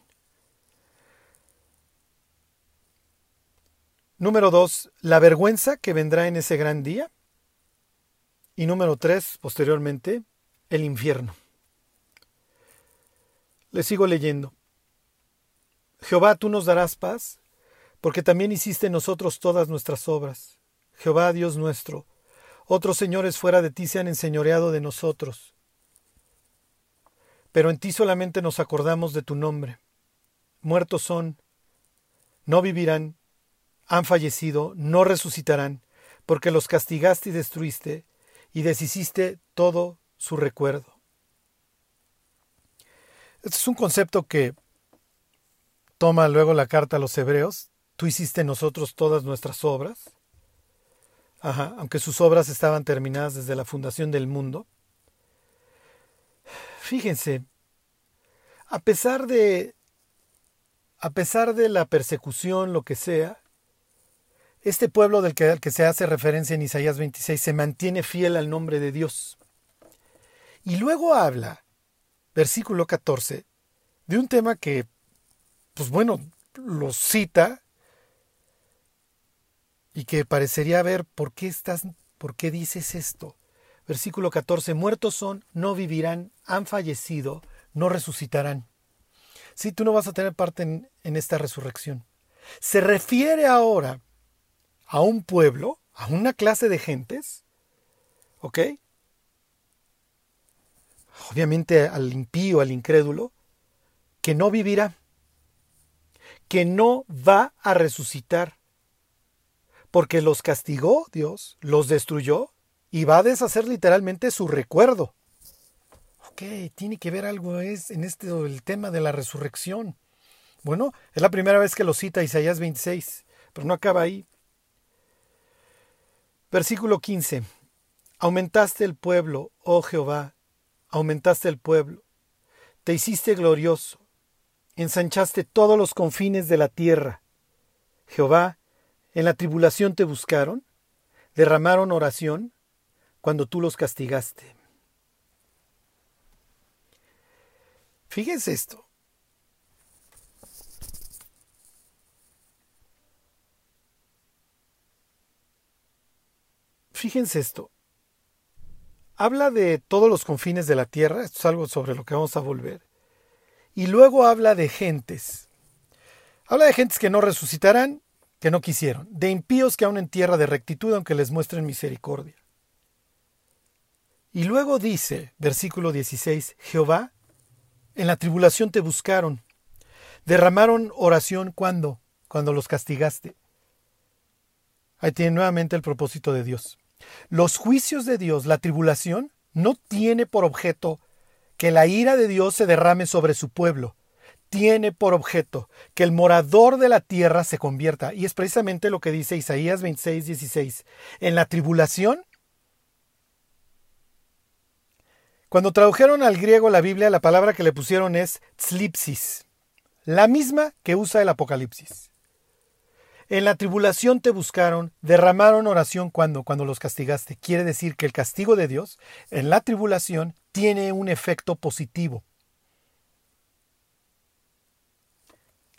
Número dos, la vergüenza que vendrá en ese gran día. Y número tres, posteriormente, el infierno. Le sigo leyendo. Jehová, tú nos darás paz, porque también hiciste en nosotros todas nuestras obras. Jehová, Dios nuestro, otros señores fuera de ti se han enseñoreado de nosotros. Pero en ti solamente nos acordamos de tu nombre. Muertos son, no vivirán, han fallecido, no resucitarán, porque los castigaste y destruiste, y deshiciste todo su recuerdo. Este es un concepto que toma luego la carta a los hebreos. Tú hiciste nosotros todas nuestras obras. Ajá, aunque sus obras estaban terminadas desde la fundación del mundo. Fíjense, a pesar de a pesar de la persecución, lo que sea, este pueblo del que, que, se hace referencia en Isaías 26 se mantiene fiel al nombre de Dios. Y luego habla, versículo 14, de un tema que, pues bueno, lo cita y que parecería ver por qué estás, por qué dices esto. Versículo 14, muertos son, no vivirán, han fallecido, no resucitarán. Sí, tú no vas a tener parte en, en esta resurrección. Se refiere ahora a un pueblo, a una clase de gentes, ¿ok? Obviamente al impío, al incrédulo, que no vivirá, que no va a resucitar, porque los castigó Dios, los destruyó y va a deshacer literalmente su recuerdo. Ok, tiene que ver algo es en este el tema de la resurrección. Bueno, es la primera vez que lo cita Isaías 26, pero no acaba ahí. Versículo 15. Aumentaste el pueblo, oh Jehová, aumentaste el pueblo, te hiciste glorioso, ensanchaste todos los confines de la tierra. Jehová, en la tribulación te buscaron, derramaron oración cuando tú los castigaste. Fíjense esto. Fíjense esto. Habla de todos los confines de la tierra, esto es algo sobre lo que vamos a volver. Y luego habla de gentes. Habla de gentes que no resucitarán, que no quisieron, de impíos que aún en tierra de rectitud, aunque les muestren misericordia. Y luego dice, versículo 16, Jehová, En la tribulación te buscaron. Derramaron oración cuando, cuando los castigaste. Ahí tiene nuevamente el propósito de Dios. Los juicios de Dios, la tribulación, no tiene por objeto que la ira de Dios se derrame sobre su pueblo. Tiene por objeto que el morador de la tierra se convierta. Y es precisamente lo que dice Isaías 26, 16. En la tribulación Cuando tradujeron al griego la Biblia, la palabra que le pusieron es tzlipsis, la misma que usa el Apocalipsis. En la tribulación te buscaron, derramaron oración cuando, cuando los castigaste. Quiere decir que el castigo de Dios en la tribulación tiene un efecto positivo.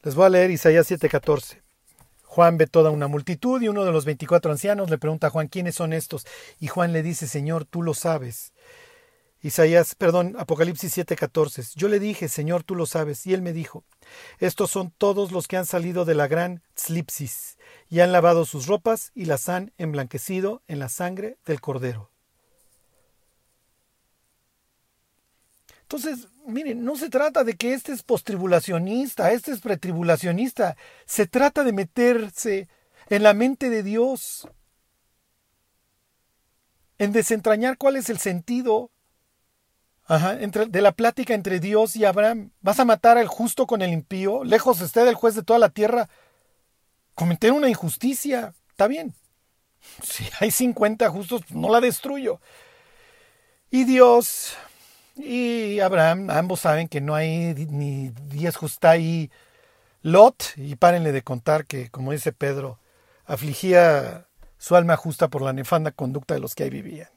Les voy a leer Isaías 7:14. Juan ve toda una multitud y uno de los 24 ancianos le pregunta a Juan, ¿quiénes son estos? Y Juan le dice, Señor, tú lo sabes. Isaías, perdón, Apocalipsis 7:14. Yo le dije, Señor, tú lo sabes. Y él me dijo, estos son todos los que han salido de la gran Tzlipsis y han lavado sus ropas y las han emblanquecido en la sangre del cordero. Entonces, miren, no se trata de que este es postribulacionista, este es pretribulacionista. Se trata de meterse en la mente de Dios, en desentrañar cuál es el sentido Ajá, de la plática entre Dios y Abraham. ¿Vas a matar al justo con el impío? Lejos esté del juez de toda la tierra. Cometer una injusticia. Está bien. Si hay 50 justos, no la destruyo. Y Dios y Abraham, ambos saben que no hay ni 10 justos ahí. Lot, y párenle de contar que, como dice Pedro, afligía su alma justa por la nefanda conducta de los que ahí vivían.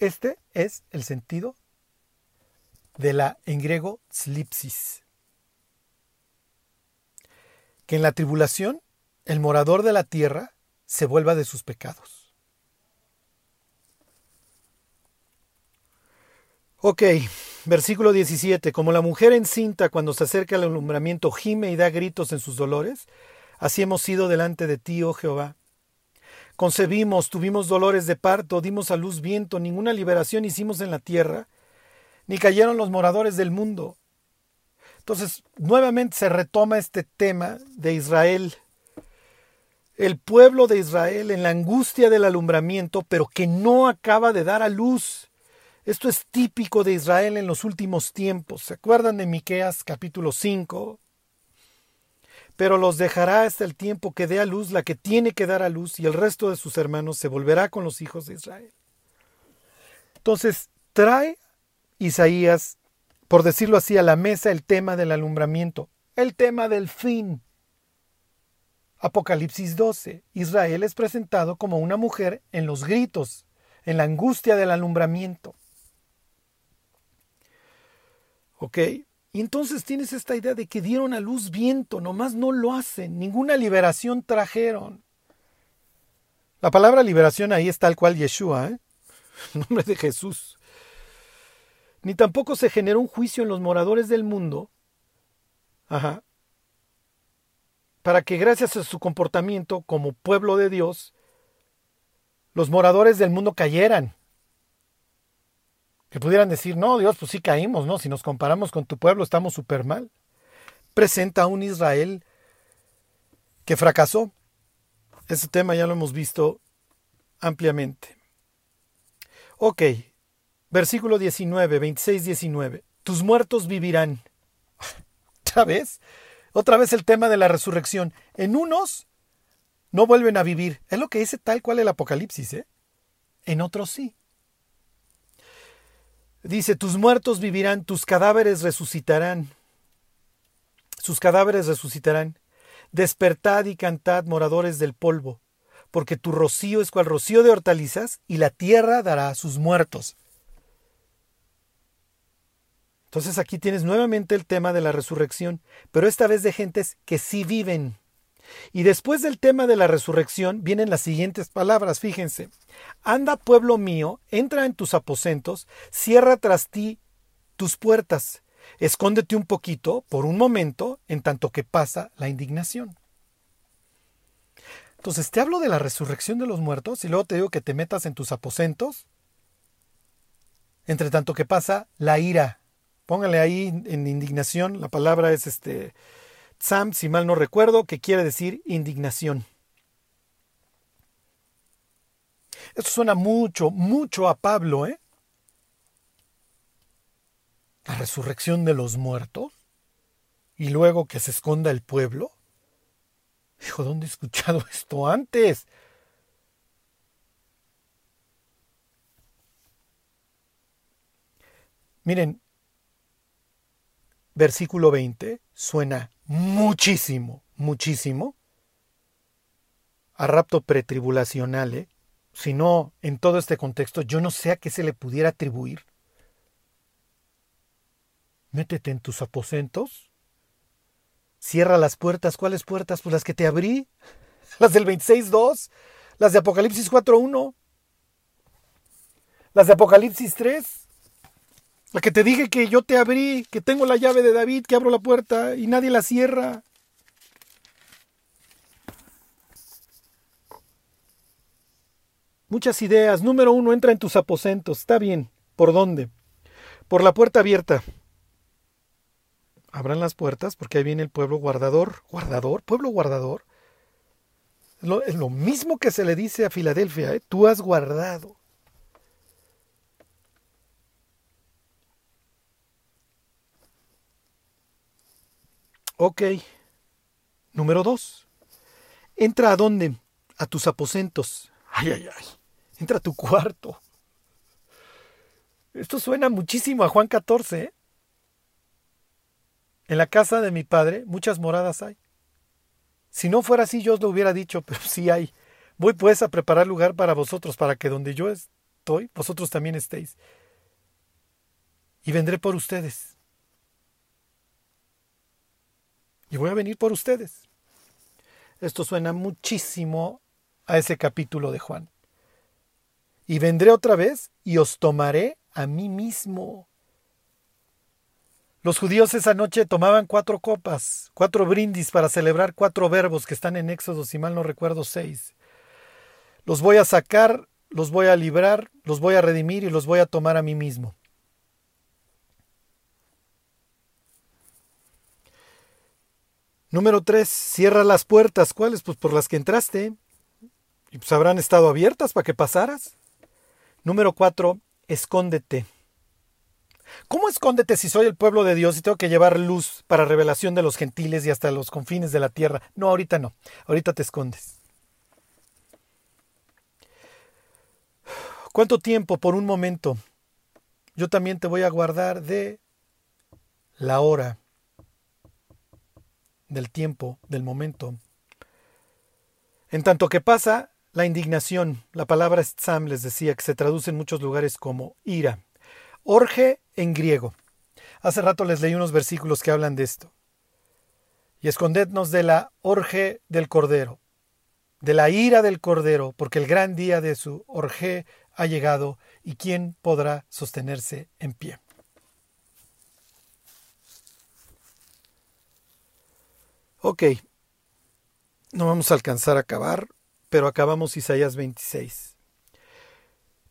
Este es el sentido de la en griego slipsis. Que en la tribulación el morador de la tierra se vuelva de sus pecados. Ok, versículo 17. Como la mujer encinta cuando se acerca al alumbramiento gime y da gritos en sus dolores, así hemos sido delante de ti, oh Jehová. Concebimos, tuvimos dolores de parto, dimos a luz viento, ninguna liberación hicimos en la tierra, ni cayeron los moradores del mundo. Entonces, nuevamente se retoma este tema de Israel, el pueblo de Israel en la angustia del alumbramiento, pero que no acaba de dar a luz. Esto es típico de Israel en los últimos tiempos. ¿Se acuerdan de Miqueas capítulo 5? Pero los dejará hasta el tiempo que dé a luz la que tiene que dar a luz y el resto de sus hermanos se volverá con los hijos de Israel. Entonces, trae Isaías, por decirlo así, a la mesa el tema del alumbramiento, el tema del fin. Apocalipsis 12. Israel es presentado como una mujer en los gritos, en la angustia del alumbramiento. ¿Ok? Y entonces tienes esta idea de que dieron a luz viento, nomás no lo hacen, ninguna liberación trajeron. La palabra liberación ahí es tal cual Yeshua, ¿eh? nombre de Jesús. Ni tampoco se generó un juicio en los moradores del mundo, ajá, para que gracias a su comportamiento como pueblo de Dios, los moradores del mundo cayeran que pudieran decir, no, Dios, pues sí caímos, ¿no? Si nos comparamos con tu pueblo estamos súper mal. Presenta un Israel que fracasó. Ese tema ya lo hemos visto ampliamente. Ok, versículo 19, 26, 19. Tus muertos vivirán. ¿Otra vez? Otra vez el tema de la resurrección. En unos no vuelven a vivir. Es lo que dice tal cual el Apocalipsis, ¿eh? En otros sí. Dice, tus muertos vivirán, tus cadáveres resucitarán. Sus cadáveres resucitarán. Despertad y cantad, moradores del polvo, porque tu rocío es cual rocío de hortalizas, y la tierra dará a sus muertos. Entonces aquí tienes nuevamente el tema de la resurrección, pero esta vez de gentes que sí viven. Y después del tema de la resurrección vienen las siguientes palabras, fíjense. Anda, pueblo mío, entra en tus aposentos, cierra tras ti tus puertas, escóndete un poquito, por un momento, en tanto que pasa la indignación. Entonces te hablo de la resurrección de los muertos y luego te digo que te metas en tus aposentos. entre tanto que pasa la ira. Póngale ahí en indignación, la palabra es este Sam, si mal no recuerdo, que quiere decir indignación. Esto suena mucho, mucho a Pablo, ¿eh? La resurrección de los muertos y luego que se esconda el pueblo. Hijo, ¿dónde he escuchado esto antes? Miren, versículo 20 suena muchísimo, muchísimo a rapto pretribulacional, ¿eh? si no en todo este contexto, yo no sé a qué se le pudiera atribuir. Métete en tus aposentos, cierra las puertas. ¿Cuáles puertas? Pues las que te abrí, las del 26.2, las de Apocalipsis 4.1, las de Apocalipsis 3. La que te dije que yo te abrí, que tengo la llave de David, que abro la puerta y nadie la cierra. Muchas ideas. Número uno, entra en tus aposentos. Está bien. ¿Por dónde? Por la puerta abierta. Abran las puertas porque ahí viene el pueblo guardador. ¿Guardador? ¿Pueblo guardador? Es lo, mismo que se le dice a Filadelfia. ¿eh? Tú has guardado. Ok. Número dos. Entra a dónde? A tus aposentos. Ay, ay, ay. Entra a tu cuarto. Esto suena muchísimo a Juan 14. ¿eh? En la casa de mi padre muchas moradas hay. Si no fuera así yo os lo hubiera dicho, pero sí hay. Voy pues a preparar lugar para vosotros, para que donde yo estoy, vosotros también estéis. Y vendré por ustedes. Y voy a venir por ustedes. Esto suena muchísimo a ese capítulo de Juan. Y vendré otra vez y os tomaré a mí mismo. Los judíos esa noche tomaban cuatro copas, cuatro brindis para celebrar cuatro verbos que están en Éxodo, si mal no recuerdo, seis. Los voy a sacar, los voy a librar, los voy a redimir y los voy a tomar a mí mismo. Número tres, cierra las puertas. ¿Cuáles? Pues por las que entraste. Y pues habrán estado abiertas para que pasaras. Número cuatro, escóndete. ¿Cómo escóndete si soy el pueblo de Dios y tengo que llevar luz para revelación de los gentiles y hasta los confines de la tierra? No, ahorita no. Ahorita te escondes. ¿Cuánto tiempo por un momento? Yo también te voy a guardar de la hora, del tiempo, del momento. En tanto que pasa la indignación, la palabra stzam les decía que se traduce en muchos lugares como ira. Orge en griego. Hace rato les leí unos versículos que hablan de esto. Y escondednos de la orge del cordero, de la ira del cordero, porque el gran día de su orge ha llegado y quién podrá sostenerse en pie. Ok, no vamos a alcanzar a acabar, pero acabamos Isaías 26.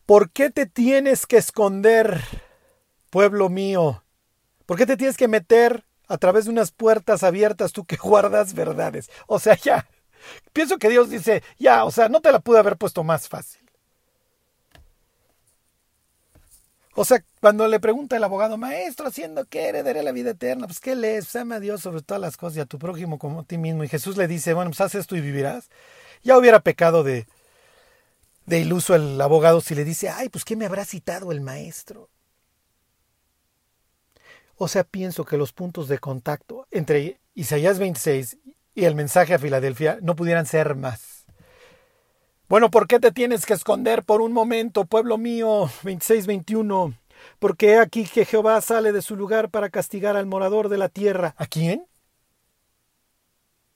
¿Por qué te tienes que esconder, pueblo mío? ¿Por qué te tienes que meter a través de unas puertas abiertas tú que guardas verdades? O sea, ya, pienso que Dios dice, ya, o sea, no te la pude haber puesto más fácil. O sea, cuando le pregunta el abogado, maestro, ¿haciendo qué heredaré la vida eterna? Pues, ¿qué lees? Pues, ama a Dios sobre todas las cosas y a tu prójimo como a ti mismo. Y Jesús le dice, bueno, pues haz esto y vivirás. Ya hubiera pecado de, de iluso el abogado si le dice, ay, pues ¿qué me habrá citado el maestro? O sea, pienso que los puntos de contacto entre Isaías 26 y el mensaje a Filadelfia no pudieran ser más. Bueno, ¿por qué te tienes que esconder por un momento, pueblo mío? 26-21. Porque he aquí que Jehová sale de su lugar para castigar al morador de la tierra. ¿A quién?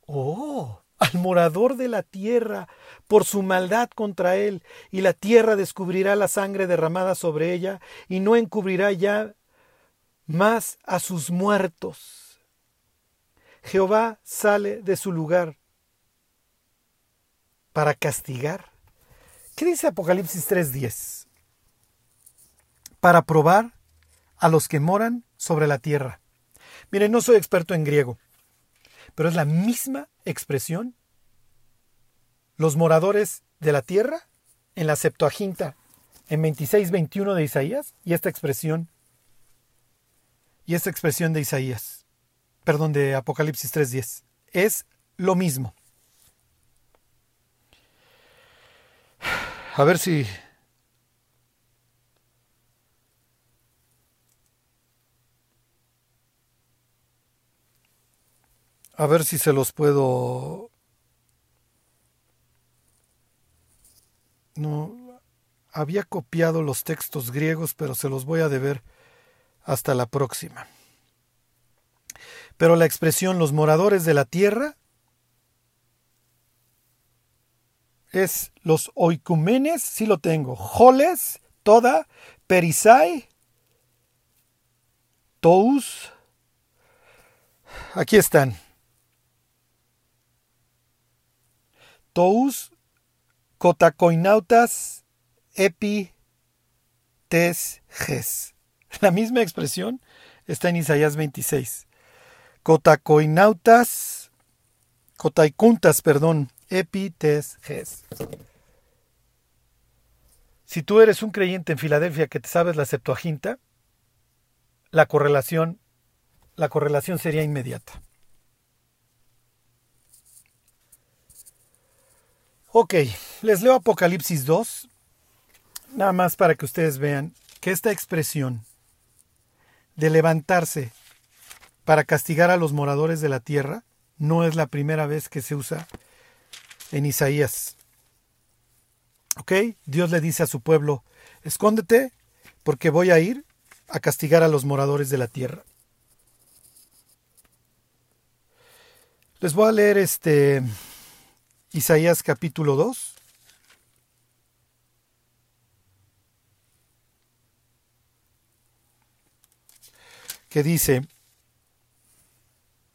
Oh, al morador de la tierra por su maldad contra él, y la tierra descubrirá la sangre derramada sobre ella, y no encubrirá ya más a sus muertos. Jehová sale de su lugar para castigar. ¿Qué dice Apocalipsis 3:10? para probar a los que moran sobre la tierra. Miren, no soy experto en griego, pero es la misma expresión. Los moradores de la tierra en la Septuaginta, en 26-21 de Isaías, y esta expresión, y esta expresión de Isaías, perdón, de Apocalipsis 3.10, es lo mismo. A ver si A ver si se los puedo... No, había copiado los textos griegos, pero se los voy a deber hasta la próxima. Pero la expresión los moradores de la tierra es los oikumenes, sí lo tengo, joles, toda, perisai, tous. Aquí están. tous cotacoinautas epi tes ges. La misma expresión está en Isaías 26. Cotacoinautas, cotaicuntas, perdón, epi tes ges. Si tú eres un creyente en Filadelfia que te sabes la Septuaginta, la correlación, la correlación sería inmediata. Ok, les leo Apocalipsis 2, nada más para que ustedes vean que esta expresión de levantarse para castigar a los moradores de la tierra no es la primera vez que se usa en Isaías. ¿Ok? Dios le dice a su pueblo, escóndete porque voy a ir a castigar a los moradores de la tierra. Les voy a leer este Isaías capítulo 2. que dice,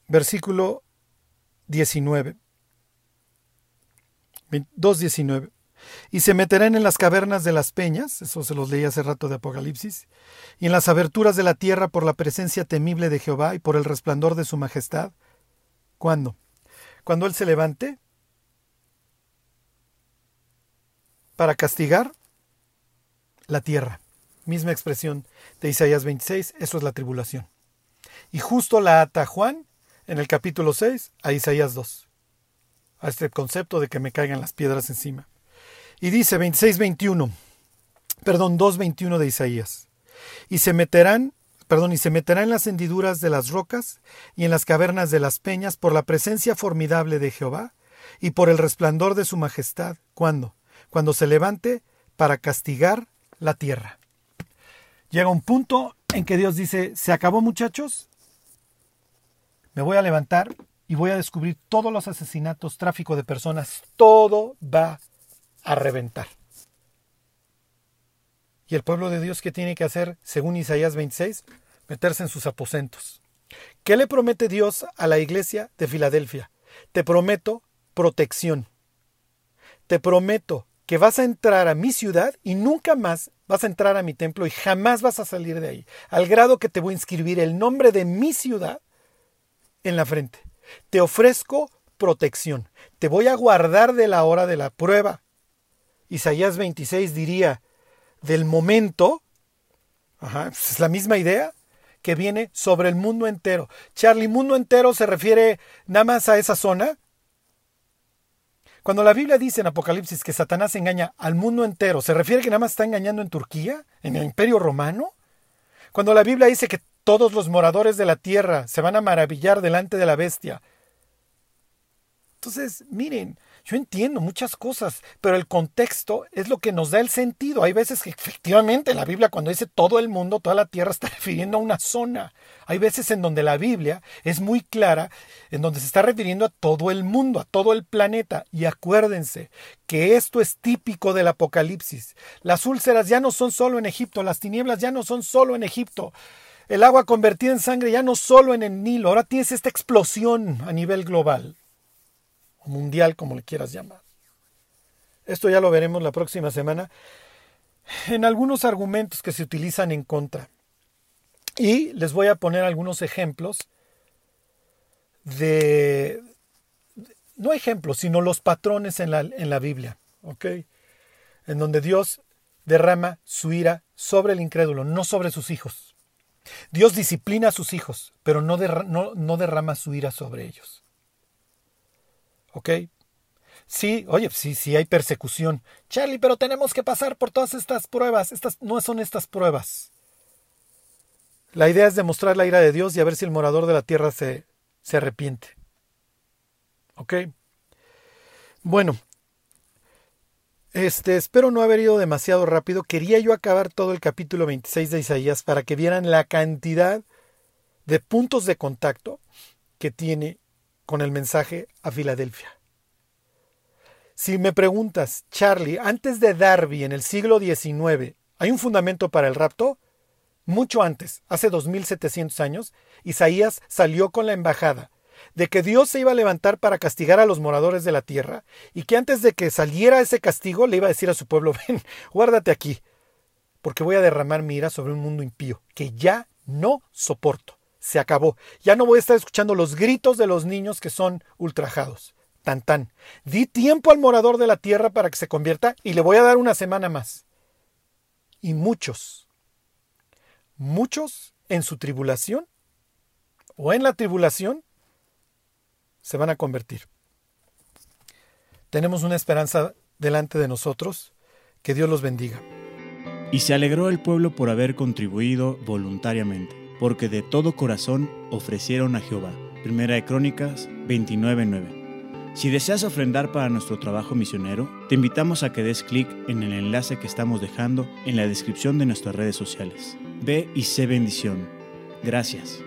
versículo 19, 2.19, y se meterán en las cavernas de las peñas, eso se los leí hace rato de Apocalipsis, y en las aberturas de la tierra por la presencia temible de Jehová y por el resplandor de su majestad. ¿Cuándo? Cuando Él se levante para castigar la tierra. Misma expresión de Isaías 26, eso es la tribulación. Y justo la ata Juan en el capítulo 6 a Isaías 2, a este concepto de que me caigan las piedras encima. Y dice 26-21, perdón, 2-21 de Isaías, y se meterán, perdón, y se meterán en las hendiduras de las rocas y en las cavernas de las peñas por la presencia formidable de Jehová y por el resplandor de su majestad. ¿Cuándo? cuando se levante para castigar la tierra. Llega un punto en que Dios dice, se acabó muchachos, me voy a levantar y voy a descubrir todos los asesinatos, tráfico de personas, todo va a reventar. ¿Y el pueblo de Dios qué tiene que hacer, según Isaías 26? Meterse en sus aposentos. ¿Qué le promete Dios a la iglesia de Filadelfia? Te prometo protección. Te prometo que vas a entrar a mi ciudad y nunca más vas a entrar a mi templo y jamás vas a salir de ahí, al grado que te voy a inscribir el nombre de mi ciudad en la frente. Te ofrezco protección, te voy a guardar de la hora de la prueba. Isaías 26 diría, del momento, pues es la misma idea, que viene sobre el mundo entero. Charlie, mundo entero se refiere nada más a esa zona, cuando la Biblia dice en Apocalipsis que Satanás engaña al mundo entero, ¿se refiere que nada más está engañando en Turquía, en el Imperio Romano? Cuando la Biblia dice que todos los moradores de la tierra se van a maravillar delante de la bestia. Entonces, miren, yo entiendo muchas cosas, pero el contexto es lo que nos da el sentido. Hay veces que efectivamente la Biblia cuando dice todo el mundo, toda la tierra, está refiriendo a una zona. Hay veces en donde la Biblia es muy clara, en donde se está refiriendo a todo el mundo, a todo el planeta. Y acuérdense que esto es típico del Apocalipsis. Las úlceras ya no son solo en Egipto, las tinieblas ya no son solo en Egipto. El agua convertida en sangre ya no solo en el Nilo, ahora tienes esta explosión a nivel global mundial, como le quieras llamar. Esto ya lo veremos la próxima semana. en algunos argumentos que se utilizan en contra. Y les voy a poner algunos ejemplos de, no ejemplos, sino los patrones en la, en la Biblia, ¿ok? En donde Dios derrama su ira sobre el incrédulo, no sobre sus hijos. Dios disciplina a sus hijos, pero no, no, derrama su ira sobre ellos. ¿Ok? Sí, oye, sí, sí hay persecución. Charlie, pero tenemos que pasar por todas estas pruebas. Estas no son estas pruebas. La idea es demostrar la ira de Dios y a ver si el morador de la tierra se, se arrepiente. ¿Ok? Bueno, este, espero no haber ido demasiado rápido. Quería yo acabar todo el capítulo 26 de Isaías para que vieran la cantidad de puntos de contacto que tiene con el mensaje a Filadelfia. Si me preguntas, Charlie, antes de Darby en el siglo XIX, ¿hay un fundamento para el rapto? Mucho antes, hace 2700 años, Isaías salió con la embajada de que Dios se iba a levantar para castigar a los moradores de la tierra y que antes de que saliera ese castigo le iba a decir a su pueblo, ven, guárdate aquí, porque voy a derramar mi ira sobre un mundo impío que ya no soporto. Se acabó. Ya no voy a estar escuchando los gritos de los niños que son ultrajados. Tan tan. Di tiempo al morador de la tierra para que se convierta y le voy a dar una semana más. Y muchos, muchos en su tribulación o en la tribulación se van a convertir. Tenemos una esperanza delante de nosotros. Que Dios los bendiga. Y se alegró el pueblo por haber contribuido voluntariamente, porque de todo corazón ofrecieron a Jehová. Primera de Crónicas 29:9. Si deseas ofrendar para nuestro trabajo misionero, te invitamos a que des clic en el enlace que estamos dejando en la descripción de nuestras redes sociales. Ve y sé bendición. Gracias.